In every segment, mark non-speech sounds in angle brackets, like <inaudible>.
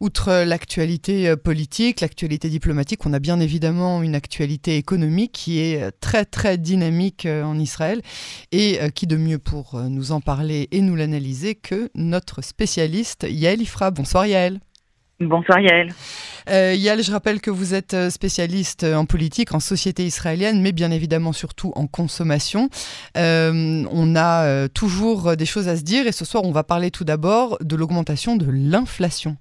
Outre l'actualité euh, politique, l'actualité diplomatique, on a bien évidemment une actualité économique qui est euh, très très dynamique euh, en Israël et qui de mieux pour nous en parler et nous l'analyser que notre spécialiste Yael Ifra. Bonsoir Yael. Bonsoir Yael. Euh, Yael, je rappelle que vous êtes spécialiste en politique, en société israélienne, mais bien évidemment surtout en consommation. on a toujours des choses à se dire et ce soir on va parler tout d'abord de l'augmentation de l'inflation.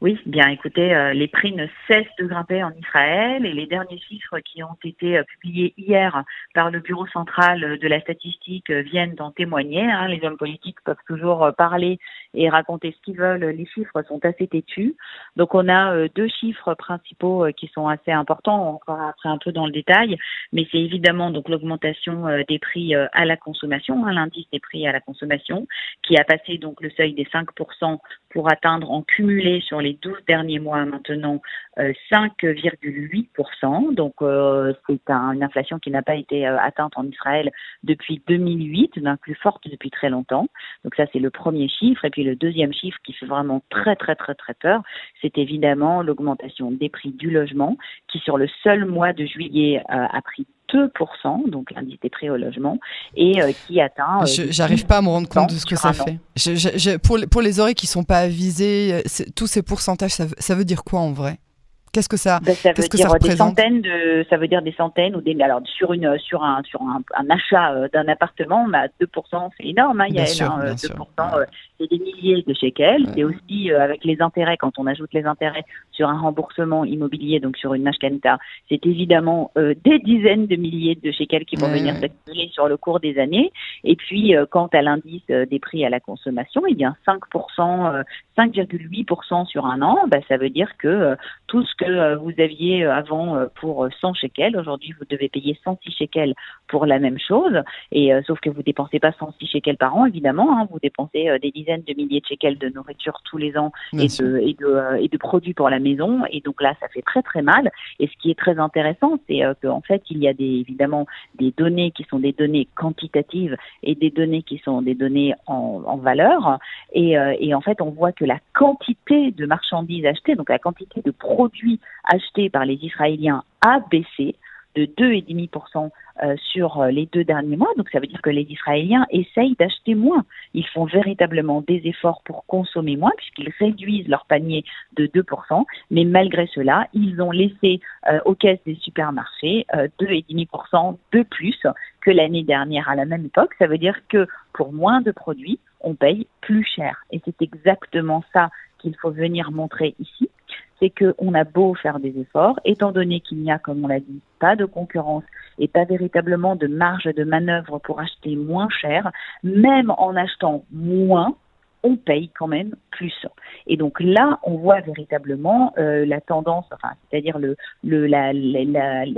Oui, bien écoutez, euh, les prix ne cessent de grimper en Israël et les derniers chiffres qui ont été euh, publiés hier par le Bureau central de la statistique euh, viennent d'en témoigner. Hein. Les hommes politiques peuvent toujours parler et raconter ce qu'ils veulent. Les chiffres sont assez têtus. Donc on a deux chiffres principaux qui sont assez importants, encore après un peu dans le détail, mais c'est évidemment donc l'augmentation des prix à la consommation, hein, l'indice des prix à la consommation, qui a passé donc le seuil des 5% pour atteindre en cumulé sur les 12 derniers mois maintenant 5,8%. Euh, Donc euh, c'est une inflation qui n'a pas été euh, atteinte en Israël depuis 2008, la plus forte depuis très longtemps. Donc ça c'est le premier chiffre. Et puis le deuxième chiffre qui fait vraiment très très très très peur, c'est évidemment l'augmentation des prix du logement qui sur le seul mois de juillet a pris 2%, donc l'indice des prix au logement, et euh, qui atteint. Euh, j'arrive pas à me rendre compte de ce que ça fait. Je, pour, pour, les oreilles qui sont pas avisées, euh, tous ces pourcentages, ça veut dire quoi en vrai? Qu'est-ce que ça, ben, ça veut dire des centaines de, ça veut dire des centaines ou des, alors sur une, sur un, sur un, achat euh, d'un appartement, bah 2%, c'est énorme, hein, il y a 2%, euh, c'est des milliers de shekels. C'est aussi euh, avec les intérêts, quand on ajoute les intérêts sur un remboursement immobilier, donc sur une mashkenta, c'est évidemment des dizaines de milliers de shekels qui vont venir s'accumuler sur le cours des années. Et puis, quant à l'indice des prix à la consommation, y a 5%, 5,8% sur un an, bah, ça veut dire que tout ce que euh, vous aviez euh, avant euh, pour 100 shekels. Aujourd'hui, vous devez payer 106 shekels pour la même chose. Et sauf que vous dépensez pas 106 shekels par an, évidemment. Hein, vous dépensez des dizaines de milliers de shekels de nourriture tous les ans et de, et de, et, de, produits pour la maison. Et donc là, ça fait très très mal. Et ce qui est très intéressant, c'est qu'en fait, il y a des, évidemment des données qui sont des données quantitatives et des données qui sont des données en, en valeur. Et, et en fait, on voit que la quantité de marchandises achetées, donc la quantité de produits acheté par les Israéliens a baissé de 2,5% euh, sur euh, les deux derniers mois. Donc ça veut dire que les Israéliens essayent d'acheter moins. Ils font véritablement des efforts pour consommer moins puisqu'ils réduisent leur panier de 2%. Mais malgré cela, ils ont laissé euh, aux caisses des supermarchés 2,5% de plus que l'année dernière à la même époque. Ça veut dire que pour moins de produits, on paye plus cher. Et c'est exactement ça qu'il faut venir montrer ici c'est qu'on a beau faire des efforts, étant donné qu'il n'y a, comme on l'a dit, pas de concurrence et pas véritablement de marge de manœuvre pour acheter moins cher, même en achetant moins, on paye quand même plus. Et donc là, on voit véritablement euh, la tendance, enfin, c'est-à-dire le, le,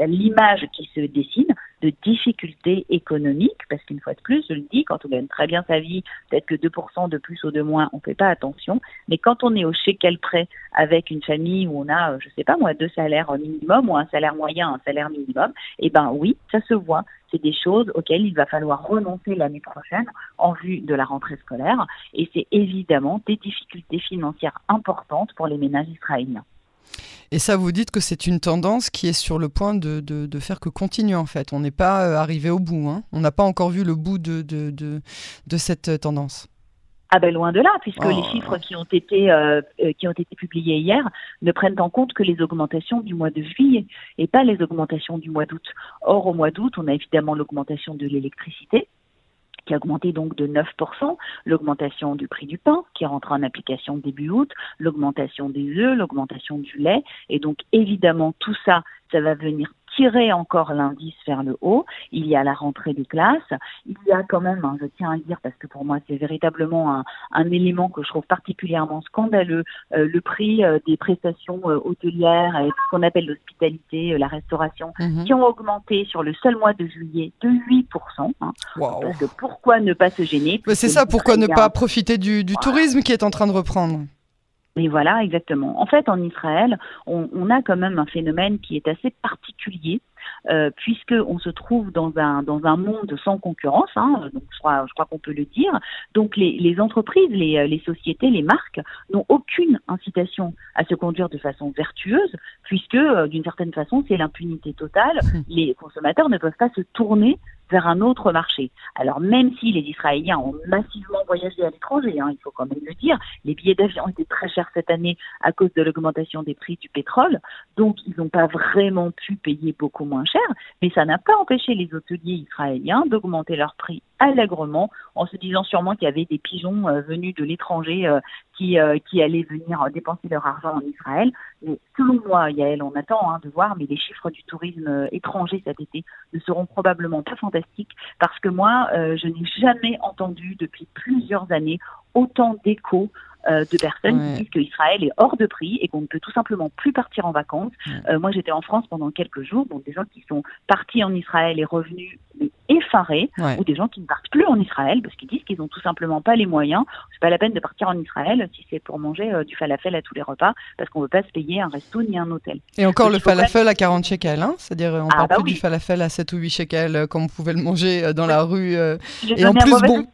l'image qui se dessine de difficultés économiques, parce qu'une fois de plus, je le dis, quand on gagne très bien sa vie, peut-être que 2% de plus ou de moins, on ne fait pas attention, mais quand on est au quel prêt avec une famille où on a, je sais pas moi, deux salaires minimum ou un salaire moyen, un salaire minimum, eh ben oui, ça se voit. C'est des choses auxquelles il va falloir renoncer l'année prochaine en vue de la rentrée scolaire, et c'est évidemment des difficultés financières importantes pour les ménages israéliens. Et ça, vous dites que c'est une tendance qui est sur le point de, de, faire que continuer, en fait. On n'est pas euh, arrivé au bout. Hein. On n'a pas encore vu le bout de, de, de cette euh, tendance. Ah ben loin de là, puisque les oh. chiffres qui ont été euh, qui ont été publiés hier ne prennent en compte que les augmentations du mois de juillet et pas les augmentations du mois d'août. Or au mois d'août, on a évidemment l'augmentation de l'électricité, qui a augmenté donc de 9%, l'augmentation du prix du pain qui rentre en application début août, l'augmentation des œufs, l'augmentation du lait. Et donc évidemment tout ça, ça va venir tirer encore l'indice vers le haut. Il y a la rentrée des classes. Il y a quand même, hein, je tiens à le dire parce que pour moi c'est véritablement un, un, élément que je trouve particulièrement scandaleux, euh, le prix euh, des prestations euh, hôtelières et ce qu'on appelle l'hospitalité, la restauration, mhm. qui ont augmenté sur le seul mois de juillet de 8%. Hein. Parce que pourquoi ne pas se gêner C'est ça, pourquoi ne pas profiter du, du tourisme qui est en train de reprendre? Et voilà, exactement. En fait, en Israël, on, a quand même un phénomène qui est assez particulier. Euh, puisque on se trouve dans un dans un monde sans concurrence. Hein, donc je crois, je crois qu'on peut le dire. Donc les, les entreprises, les, les sociétés, les marques n'ont aucune incitation à se conduire de façon vertueuse, puisque euh, d'une certaine façon c'est l'impunité totale. <laughs> Les consommateurs ne peuvent pas se tourner vers un autre marché. Alors même si les Israéliens ont massivement voyagé à l'étranger, hein, il faut quand même le dire, les billets d'avion étaient très chers cette année à cause de l'augmentation des prix du pétrole, donc ils n'ont pas vraiment pu payer beaucoup moins mais ça n'a pas empêché les hôteliers israéliens d'augmenter leurs prix allègrement en se disant sûrement qu'il y avait des pigeons euh, venus de l'étranger euh, qui, euh, qui allaient venir dépenser leur argent en Israël. Mais selon moi, Yael, on attend hein, de voir, mais les chiffres du tourisme étranger cet été ne seront probablement pas fantastiques parce que moi, je n'ai jamais entendu depuis plusieurs années autant d'échos euh, de personnes qui disent qu'Israël est hors de prix et qu'on ne peut tout simplement plus partir en vacances. Euh, moi, j'étais en France pendant quelques jours, donc des gens qui sont partis en Israël et revenus effarés, ou des gens qui ne partent plus en Israël parce qu'ils disent qu'ils n'ont tout simplement pas les moyens. C'est pas la peine de partir en Israël si c'est pour manger euh, du falafel à tous les repas, parce qu'on ne veut pas se payer un resto ni un hôtel. Et encore le falafel à 40 shekels, hein c'est-à-dire on ah, parle bah plus du falafel à 7 ou 8 shekels comme vous pouvez le manger dans la rue. et en plus, bon.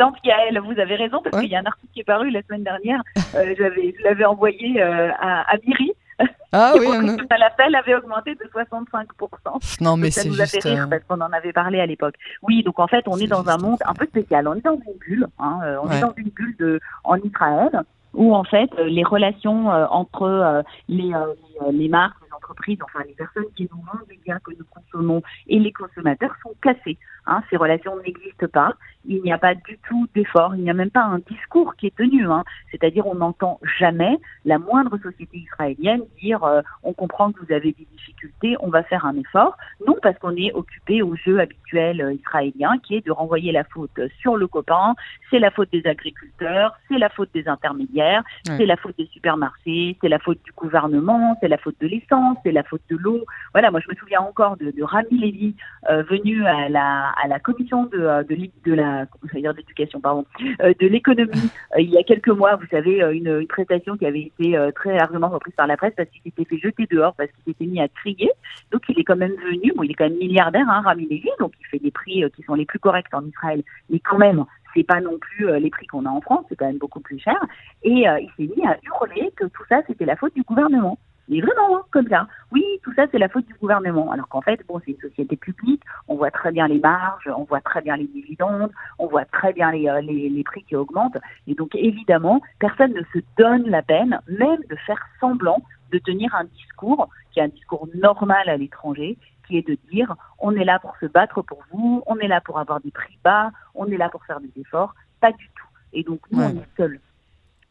vous avez raison, parce qu'il y a un article qui est paru la semaine dernière j'avais, je l'avais envoyé euh, à, à Biri. Ah oui, on... l'appel avait augmenté de 65%. Non, mais c'est juste. Ça nous a fait rire euh, parce qu'on en avait parlé à l'époque. Oui, donc en fait, on est, dans un monde un peu spécial. On est dans une bulle. Hein, on est dans une bulle de, en Israël où en fait les relations entre les, les marques, entreprises, enfin les personnes qui nous vendent les biens que nous consommons et les consommateurs sont cassées. Hein, ces relations n'existent pas. Il n'y a pas du tout d'effort. Il n'y a même pas un discours qui est tenu. Hein. C'est-à-dire, on n'entend jamais la moindre société israélienne dire euh, on comprend que vous avez des difficultés, on va faire un effort. Non, parce qu'on est occupé au jeu habituel euh, israélien, qui est de renvoyer la faute sur le copain. C'est la faute des agriculteurs, c'est la faute des intermédiaires, c'est la faute des supermarchés, c'est la faute du gouvernement, c'est la faute de l'essence, c'est la faute de l'eau. Voilà, moi je me souviens encore de, Rami Lévy euh, venu à la à la commission de, euh, de, de la d'éducation pardon euh, de l'économie il y a quelques mois vous savez une, une, prestation qui avait été très largement reprise par la presse parce qu'il s'était fait jeter dehors parce qu'il s'était mis à crier donc il est quand même venu bon il est quand même milliardaire hein, Rami Levy donc il fait des prix qui sont les plus corrects en Israël mais quand même c'est pas non plus les prix qu'on a en France, c'est quand même beaucoup plus cher. Et il s'est mis à hurler que tout ça, c'était la faute du gouvernement. Mais vraiment, hein, comme ça. Oui, tout ça, c'est la faute du gouvernement. Alors qu'en fait, bon, c'est une société publique, on voit très bien les marges, on voit très bien les dividendes, on voit très bien les, euh, les, les prix qui augmentent. Et donc, évidemment, personne ne se donne la peine, même de faire semblant de tenir un discours qui est un discours normal à l'étranger, qui est de dire on est là pour se battre pour vous, on est là pour avoir des prix bas, on est là pour faire des efforts. Pas du tout. Et donc, nous, on est seuls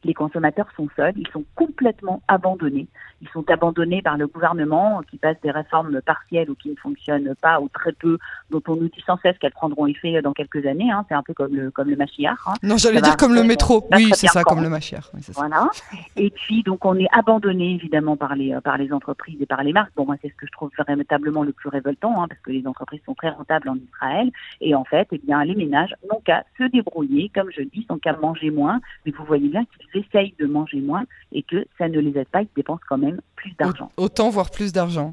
les consommateurs sont seuls, ils sont complètement abandonnés. Ils sont abandonnés par le gouvernement qui passe des réformes partielles ou qui ne fonctionnent pas ou très peu, dont on nous dit sans cesse qu'elles prendront effet dans quelques années. Hein. C'est un peu comme le, comme le Machiar. Hein. Non, j'allais dire comme le métro. Oui, c'est ça, comme le Machiar. voilà. Et puis, donc, on est abandonné évidemment par les, par les entreprises et par les marques. Bon, moi, c'est ce que je trouve véritablement le plus révoltant, hein, parce que les entreprises sont très rentables en Israël. Et en fait, eh bien, les ménages n'ont qu'à se débrouiller, comme je dis, n'ont qu'à manger moins. Mais vous voyez bien qu'ils essayent de manger moins et que ça ne les aide pas, ils dépensent quand même plus d'argent. Autant, voire plus d'argent.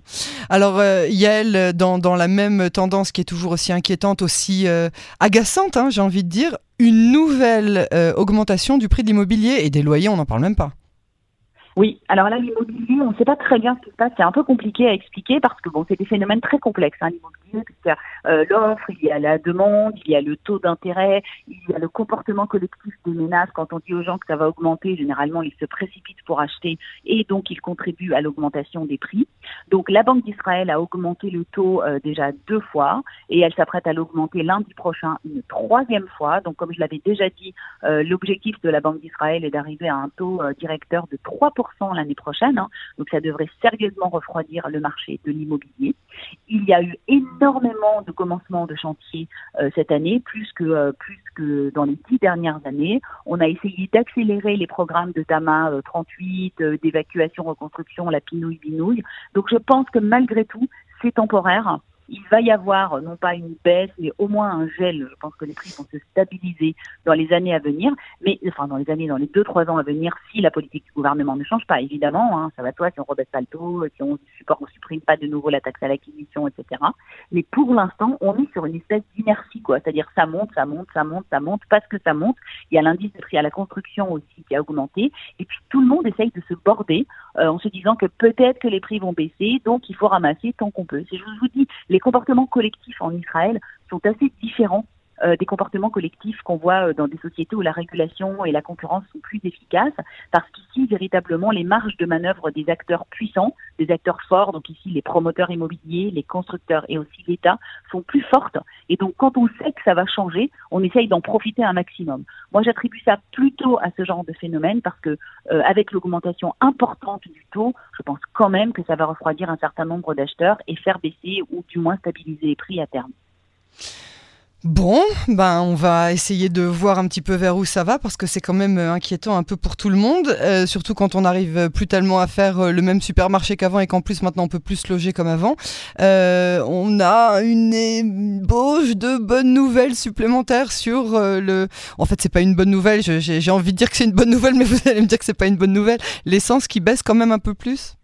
Alors, euh, Yael, dans, dans, la même tendance qui est toujours aussi inquiétante, aussi euh, agaçante, hein, j'ai envie de dire, une nouvelle euh, augmentation du prix de l'immobilier et des loyers, on n'en parle même pas. Oui, alors là, l'immobilier, on ne sait pas très bien ce qui se passe. C'est un peu compliqué à expliquer parce que bon, c'est des phénomènes très complexes. Hein, l'immobilier, il y a euh, l'offre, il y a la demande, il y a le taux d'intérêt, il y a le comportement collectif des ménages. Quand on dit aux gens que ça va augmenter, généralement, ils se précipitent pour acheter et donc ils contribuent à l'augmentation des prix. Donc la Banque d'Israël a augmenté le taux euh, déjà deux fois et elle s'apprête à l'augmenter lundi prochain une troisième fois. Donc comme je l'avais déjà dit, euh, l'objectif de la Banque d'Israël est d'arriver à un taux directeur de 3% l'année prochaine. Hein. donc ça devrait sérieusement refroidir le marché de l'immobilier. Il y a eu énormément de commencements de chantiers euh, cette année, plus que euh, plus que dans les dix dernières années. On a essayé d'accélérer les programmes de Tama 38, euh, d'évacuation reconstruction, la pinouille binouille. Donc je pense que malgré tout, c'est temporaire il va y avoir non pas une baisse, mais au moins un gel. Je pense que les prix vont se stabiliser dans les années à venir, mais enfin dans les années, dans les deux trois ans à venir, si la politique du gouvernement ne change pas, évidemment, hein, ça va toi si on rebaisse pas le taux, si on on supprime pas de nouveau la taxe à l'acquisition, etc. Mais pour l'instant, on est sur une espèce d'inertie, quoi. C'est-à-dire ça monte, ça monte, ça monte, ça monte, parce que ça monte. Il y a l'indice de prix à la construction aussi qui a augmenté, et puis tout le monde essaye de se border euh, en se disant que peut-être que les prix vont baisser, donc il faut ramasser tant qu'on peut. Je vous dis, les comportements collectifs en Israël sont assez différents euh, des comportements collectifs qu'on voit euh, dans des sociétés où la régulation et la concurrence sont plus efficaces, parce qu'ici, véritablement, les marges de manœuvre des acteurs puissants, des acteurs forts, donc ici les promoteurs immobiliers, les constructeurs et aussi l'État, sont plus fortes. Et donc, quand on sait que ça va changer, on essaye d'en profiter un maximum. Moi, j'attribue ça plutôt à ce genre de phénomène, parce que euh, avec l'augmentation importante du taux, je pense quand même que ça va refroidir un certain nombre d'acheteurs et faire baisser ou du moins stabiliser les prix à terme. Bon, ben on va essayer de voir un petit peu vers où ça va parce que c'est quand même euh, inquiétant un peu pour tout le monde, euh, surtout quand on arrive plus tellement à faire euh, le même supermarché qu'avant et qu'en plus maintenant on peut plus se loger comme avant. on a une ébauche de bonnes nouvelles supplémentaires sur le. En fait, c'est pas une bonne nouvelle. J'ai envie de dire que c'est une bonne nouvelle, mais vous allez me dire que c'est pas une bonne nouvelle. L'essence qui baisse quand même un peu plus?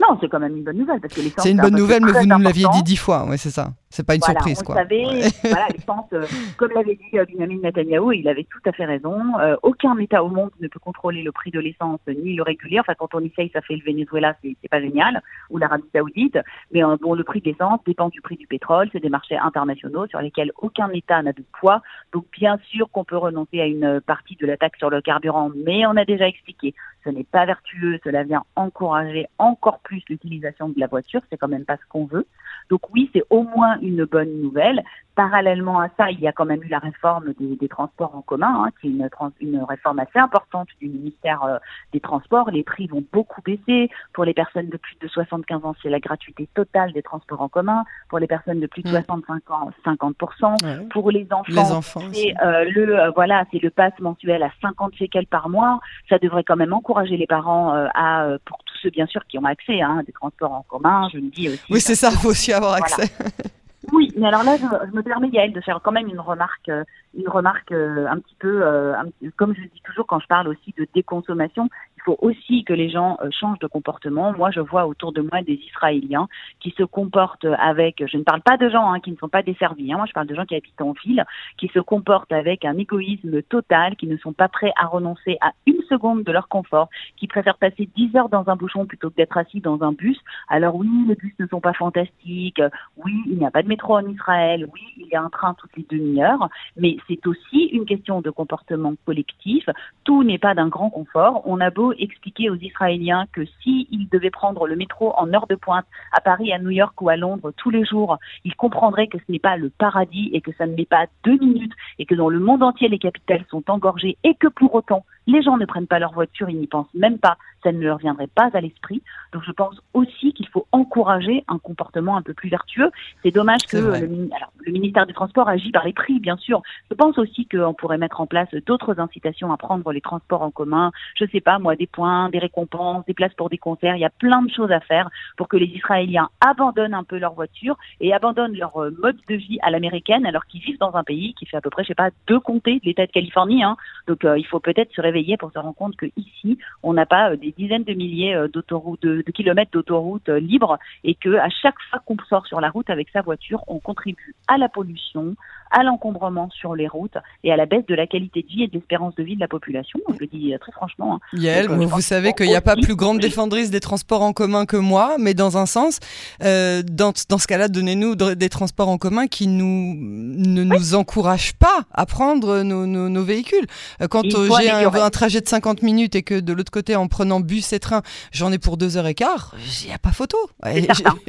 Non, c'est quand même une bonne nouvelle parce que C'est une bonne nouvelle, mais vous nous l'aviez dit dix fois, oui, c'est ça. C'est pas une surprise, vous quoi. <laughs> voilà, l'essence, euh, comme l'avait dit euh, Benjamin Netanyahu, il avait tout à fait raison. Euh, aucun État au monde ne peut contrôler le prix de l'essence ni le réguler. Enfin, quand on essaye, ça fait le Venezuela, c'est pas génial, ou l'Arabie Saoudite. Mais bon, le prix de l'essence dépend du prix du pétrole. C'est des marchés internationaux sur lesquels aucun État n'a de poids. Donc, bien sûr qu'on peut renoncer à une partie de la taxe sur le carburant, mais on a déjà expliqué, ce n'est pas vertueux. Cela vient encourager encore plus l'utilisation de la voiture. C'est quand même pas ce qu'on veut. Donc oui, c'est au moins une bonne nouvelle. Parallèlement à ça, il y a quand même eu la réforme des, transports en commun, hein, qui est une, une, réforme assez importante du ministère euh, des Transports. Les prix vont beaucoup baisser. Pour les personnes de plus de 75 ans, c'est la gratuité totale des transports en commun. Pour les personnes de plus de 65 ans, 50%. Pour les enfants, c'est euh, le euh, voilà, c'est le pass mensuel à 50 shekels par mois. Ça devrait quand même encourager les parents à, pour tous ceux bien sûr qui ont accès à hein, des transports en commun. Je me dis aussi. Oui, c'est ça, il faut aussi avoir accès. <laughs> Oui, mais alors là, je, je, me permets, Yael, de faire quand même une remarque, euh, une remarque euh, un petit peu, euh, comme je dis toujours quand je parle aussi de déconsommation, faut aussi que les gens changent de comportement. Moi, je vois autour de moi des Israéliens qui se comportent avec, je ne parle pas de gens hein, qui ne sont pas desservis, hein, moi je parle de gens qui habitent en ville, qui se comportent avec un égoïsme total, qui ne sont pas prêts à renoncer à une seconde de leur confort, qui préfèrent passer 10 heures dans un bouchon plutôt que d'être assis dans un bus. Alors oui, les bus ne sont pas fantastiques, oui, il n'y a pas de métro en Israël, oui, il y a un train toutes les demi-heures, mais c'est aussi une question de comportement collectif. Tout n'est pas d'un grand confort. On a beau expliquer aux Israéliens que s'ils devaient prendre le métro en heure de pointe à Paris, à New York ou à Londres tous les jours, ils comprendraient que ce n'est pas le paradis et que ça ne met pas deux minutes et que dans le monde entier les capitales sont engorgées et que pour autant les gens ne prennent pas leur voiture, ils n'y pensent même pas, ça ne leur viendrait pas à l'esprit. Donc je pense aussi qu'il faut encourager un comportement un peu plus vertueux. C'est dommage que le, le, ministère des Transports agit par les prix, bien sûr. Je pense aussi qu'on pourrait mettre en place d'autres incitations à prendre les transports en commun. Je sais pas, moi, des points, des récompenses, des places pour des concerts. Il y a plein de choses à faire pour que les Israéliens abandonnent un peu leur voiture et abandonnent leur euh, mode de vie à l'américaine alors qu'ils vivent dans un pays qui fait à peu près, je sais pas, deux comtés de l'État de Californie. Hein. Donc euh, il faut peut-être se pour se rendre compte que ici, on n'a pas euh, des dizaines de milliers d'autoroutes, de, kilomètres d'autoroutes libres et que à chaque fois qu'on sort sur la route avec sa voiture, on contribue à la pollution, à l'encombrement sur les routes et à la baisse de la qualité de vie et de l'espérance de vie de la population. Je le dis très franchement. Hein. Yael, vous savez qu'il n'y a pas plus grande défendrice des transports en commun que moi, mais dans un sens, euh, dans, dans, ce cas-là, donnez-nous des transports en commun qui nous, ne nous encouragent pas à prendre nos, nos, véhicules. Euh, quand euh, j'ai un, un, trajet de 50 minutes et que de l'autre côté, en prenant bus et train, j'en ai pour deux heures et quart, il n'y a pas photo.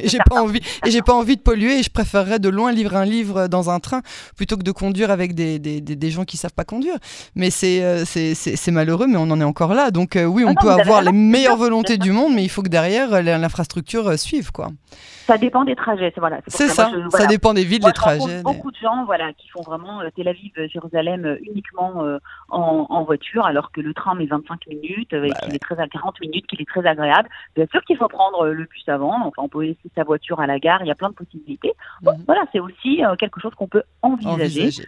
J'ai <laughs> pas envie, et j'ai pas envie de polluer et je préférerais de loin livrer un livre dans un train plutôt que de conduire avec des, des, des gens qui savent pas conduire. Mais c'est c'est malheureux, mais on en est encore là. Donc oui, ah on peut avoir les meilleures volontés du monde, mais il faut que derrière l'infrastructure suive, quoi. Ça dépend des trajets, voilà. C'est ça, ça, dépend des villes, des trajets. Beaucoup de gens, voilà, qui font vraiment euh, Tel Aviv, Jérusalem euh, uniquement euh, en, voiture, alors que le train met 25 minutes, et bah qu'il est très à 40 minutes, qu'il est très agréable. Bien sûr qu'il faut prendre le bus avant, enfin, on peut laisser sa voiture à la gare, il y a plein de possibilités. Mhm. Voilà, c'est aussi quelque chose qu'on peut envisager.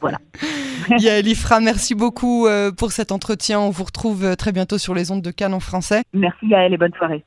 voilà. <laughs> Yael Ifra, merci beaucoup pour cet entretien. On vous retrouve très bientôt sur les ondes de Cannes en français. Merci Yael et bonne soirée.